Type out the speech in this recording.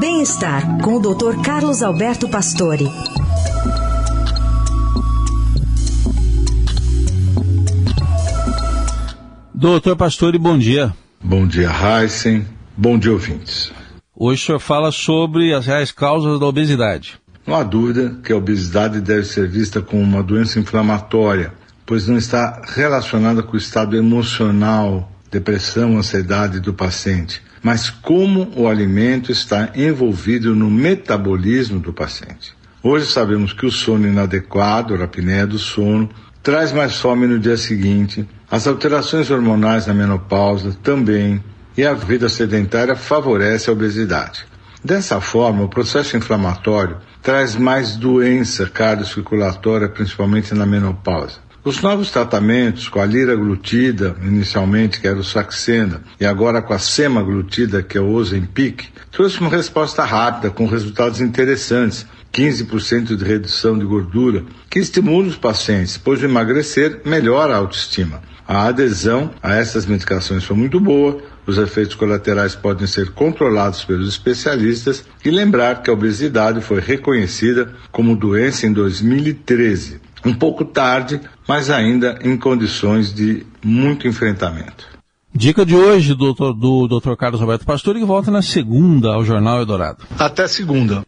Bem-estar com o Dr. Carlos Alberto Pastore. Doutor Pastore, bom dia. Bom dia, Heisen. Bom dia, ouvintes. Hoje o senhor fala sobre as reais causas da obesidade. Não há dúvida que a obesidade deve ser vista como uma doença inflamatória, pois não está relacionada com o estado emocional, depressão, ansiedade do paciente, mas como o alimento está envolvido no metabolismo do paciente. Hoje sabemos que o sono inadequado, a apneia do sono, traz mais fome no dia seguinte, as alterações hormonais na menopausa também, e a vida sedentária favorece a obesidade. Dessa forma, o processo inflamatório traz mais doença cardiocirculatória, principalmente na menopausa. Os novos tratamentos com a liraglutida, inicialmente que era o Saxenda, e agora com a semaglutida, que é o Ozempic, trouxe uma resposta rápida com resultados interessantes, 15% de redução de gordura, que estimula os pacientes, pois o emagrecer melhora a autoestima. A adesão a essas medicações foi muito boa, os efeitos colaterais podem ser controlados pelos especialistas e lembrar que a obesidade foi reconhecida como doença em 2013. Um pouco tarde, mas ainda em condições de muito enfrentamento. Dica de hoje do, do Dr. Carlos Roberto Pastor e volta na segunda ao Jornal Eldorado. Até segunda.